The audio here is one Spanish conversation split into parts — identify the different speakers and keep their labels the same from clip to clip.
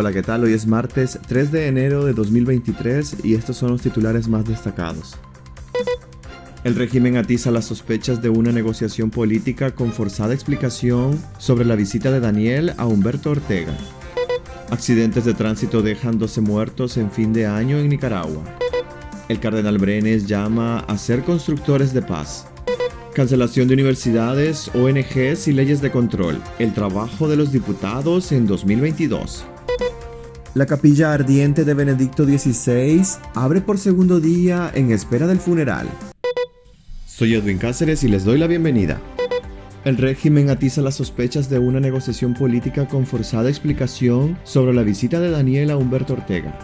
Speaker 1: Hola, ¿qué tal? Hoy es martes 3 de enero de 2023 y estos son los titulares más destacados. El régimen atiza las sospechas de una negociación política con forzada explicación sobre la visita de Daniel a Humberto Ortega. Accidentes de tránsito dejan 12 muertos en fin de año en Nicaragua. El cardenal Brenes llama a ser constructores de paz. Cancelación de universidades, ONGs y leyes de control. El trabajo de los diputados en 2022. La capilla ardiente de Benedicto XVI abre por segundo día en espera del funeral. Soy Edwin Cáceres y les doy la bienvenida. El régimen atiza las sospechas de una negociación política con forzada explicación sobre la visita de Daniel a Humberto Ortega.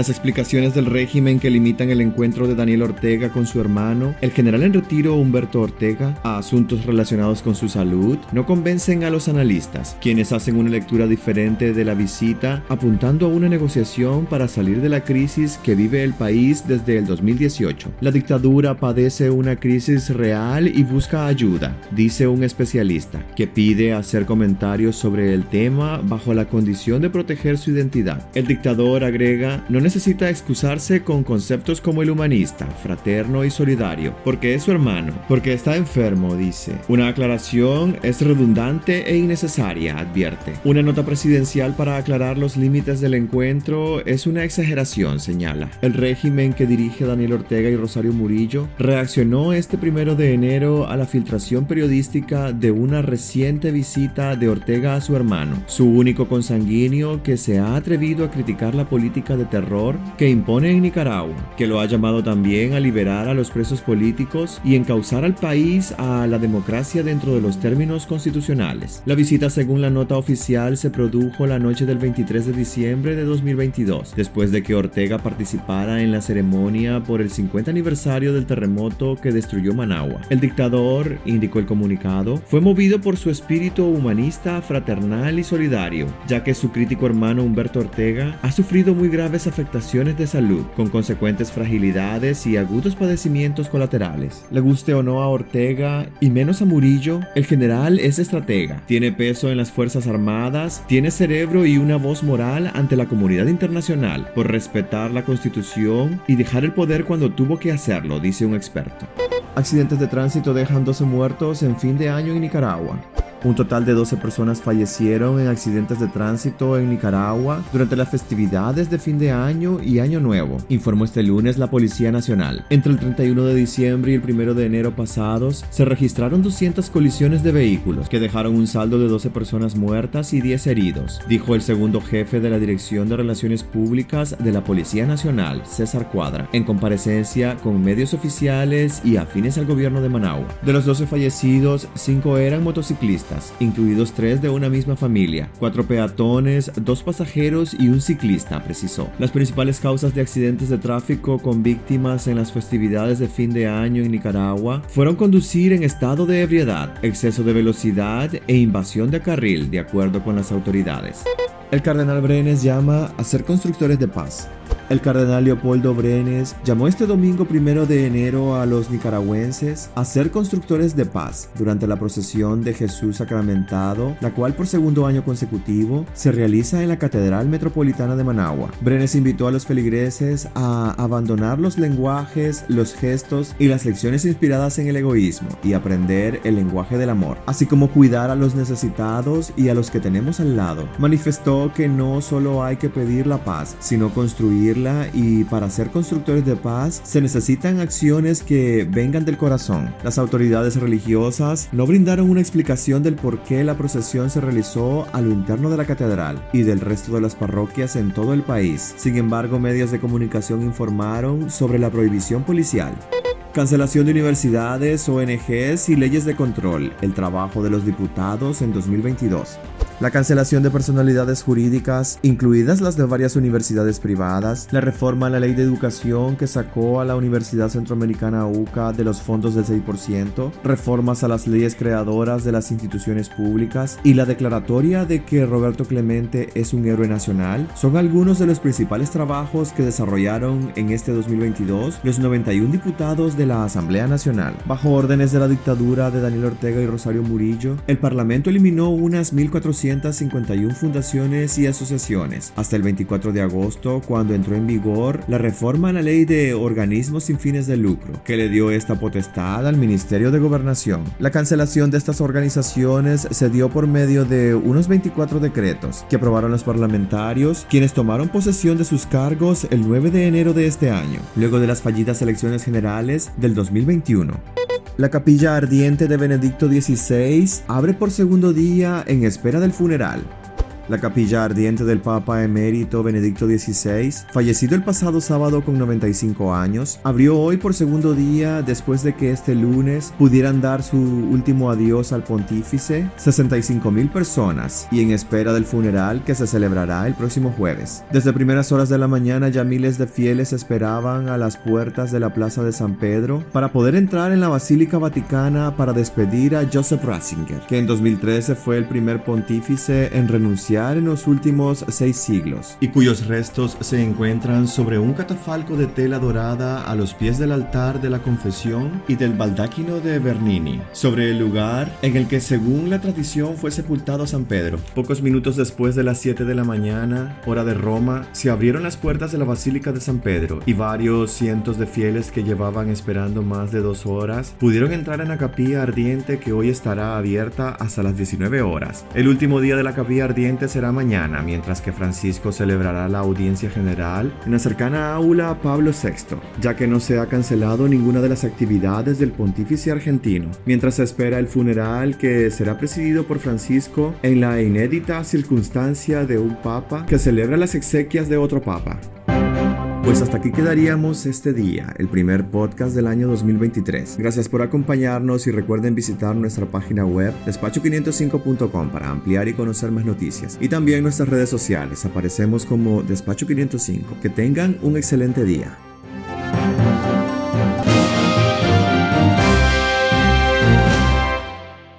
Speaker 1: Las explicaciones del régimen que limitan el encuentro de Daniel Ortega con su hermano, el general en retiro Humberto Ortega, a asuntos relacionados con su salud, no convencen a los analistas, quienes hacen una lectura diferente de la visita, apuntando a una negociación para salir de la crisis que vive el país desde el 2018. La dictadura padece una crisis real y busca ayuda, dice un especialista, que pide hacer comentarios sobre el tema bajo la condición de proteger su identidad. El dictador agrega, no necesita excusarse con conceptos como el humanista, fraterno y solidario, porque es su hermano, porque está enfermo, dice. Una aclaración es redundante e innecesaria, advierte. Una nota presidencial para aclarar los límites del encuentro es una exageración, señala. El régimen que dirige Daniel Ortega y Rosario Murillo reaccionó este primero de enero a la filtración periodística de una reciente visita de Ortega a su hermano, su único consanguíneo que se ha atrevido a criticar la política de terror que impone en Nicaragua, que lo ha llamado también a liberar a los presos políticos y encauzar al país a la democracia dentro de los términos constitucionales. La visita, según la nota oficial, se produjo la noche del 23 de diciembre de 2022, después de que Ortega participara en la ceremonia por el 50 aniversario del terremoto que destruyó Managua. El dictador, indicó el comunicado, fue movido por su espíritu humanista, fraternal y solidario, ya que su crítico hermano Humberto Ortega ha sufrido muy graves afectaciones afectaciones de salud, con consecuentes fragilidades y agudos padecimientos colaterales. Le guste o no a Ortega y menos a Murillo, el general es estratega, tiene peso en las Fuerzas Armadas, tiene cerebro y una voz moral ante la comunidad internacional por respetar la constitución y dejar el poder cuando tuvo que hacerlo, dice un experto. Accidentes de tránsito dejan 12 muertos en fin de año en Nicaragua. Un total de 12 personas fallecieron en accidentes de tránsito en Nicaragua durante las festividades de fin de año y año nuevo, informó este lunes la Policía Nacional. Entre el 31 de diciembre y el 1 de enero pasados, se registraron 200 colisiones de vehículos que dejaron un saldo de 12 personas muertas y 10 heridos, dijo el segundo jefe de la Dirección de Relaciones Públicas de la Policía Nacional, César Cuadra, en comparecencia con medios oficiales y afines al gobierno de Managua. De los 12 fallecidos, 5 eran motociclistas incluidos tres de una misma familia, cuatro peatones, dos pasajeros y un ciclista, precisó. Las principales causas de accidentes de tráfico con víctimas en las festividades de fin de año en Nicaragua fueron conducir en estado de ebriedad, exceso de velocidad e invasión de carril, de acuerdo con las autoridades. El cardenal Brenes llama a ser constructores de paz. El cardenal Leopoldo Brenes llamó este domingo primero de enero a los nicaragüenses a ser constructores de paz durante la procesión de Jesús sacramentado, la cual por segundo año consecutivo se realiza en la Catedral Metropolitana de Managua. Brenes invitó a los feligreses a abandonar los lenguajes, los gestos y las lecciones inspiradas en el egoísmo y aprender el lenguaje del amor, así como cuidar a los necesitados y a los que tenemos al lado. Manifestó que no solo hay que pedir la paz, sino construir y para ser constructores de paz se necesitan acciones que vengan del corazón. Las autoridades religiosas no brindaron una explicación del por qué la procesión se realizó a lo interno de la catedral y del resto de las parroquias en todo el país. Sin embargo, medios de comunicación informaron sobre la prohibición policial. Cancelación de universidades, ONGs y leyes de control. El trabajo de los diputados en 2022 la cancelación de personalidades jurídicas, incluidas las de varias universidades privadas, la reforma a la ley de educación que sacó a la Universidad Centroamericana UCA de los fondos del 6%, reformas a las leyes creadoras de las instituciones públicas. Y la declaratoria de que Roberto Clemente es un héroe nacional. Son algunos de los principales trabajos que desarrollaron en este 2022 los 91 diputados de la Asamblea Nacional. Bajo órdenes de la dictadura de Daniel Ortega y Rosario Murillo, el Parlamento eliminó unas 1.400 251 fundaciones y asociaciones, hasta el 24 de agosto, cuando entró en vigor la reforma a la ley de organismos sin fines de lucro, que le dio esta potestad al Ministerio de Gobernación. La cancelación de estas organizaciones se dio por medio de unos 24 decretos que aprobaron los parlamentarios, quienes tomaron posesión de sus cargos el 9 de enero de este año, luego de las fallidas elecciones generales del 2021. La capilla ardiente de Benedicto XVI abre por segundo día en espera del funeral. La capilla ardiente del Papa emérito Benedicto XVI, fallecido el pasado sábado con 95 años, abrió hoy por segundo día después de que este lunes pudieran dar su último adiós al pontífice 65 mil personas y en espera del funeral que se celebrará el próximo jueves. Desde primeras horas de la mañana ya miles de fieles esperaban a las puertas de la Plaza de San Pedro para poder entrar en la Basílica Vaticana para despedir a Joseph Ratzinger, que en 2013 fue el primer pontífice en renunciar en los últimos seis siglos y cuyos restos se encuentran sobre un catafalco de tela dorada a los pies del altar de la confesión y del baldáquino de Bernini, sobre el lugar en el que según la tradición fue sepultado San Pedro. Pocos minutos después de las 7 de la mañana, hora de Roma, se abrieron las puertas de la Basílica de San Pedro y varios cientos de fieles que llevaban esperando más de dos horas pudieron entrar en la capilla ardiente que hoy estará abierta hasta las 19 horas. El último día de la capilla ardiente será mañana, mientras que Francisco celebrará la audiencia general en la cercana aula Pablo VI, ya que no se ha cancelado ninguna de las actividades del pontífice argentino, mientras se espera el funeral que será presidido por Francisco en la inédita circunstancia de un papa que celebra las exequias de otro papa. Pues hasta aquí quedaríamos este día, el primer podcast del año 2023. Gracias por acompañarnos y recuerden visitar nuestra página web despacho505.com para ampliar y conocer más noticias. Y también nuestras redes sociales, aparecemos como Despacho 505. Que tengan un excelente día.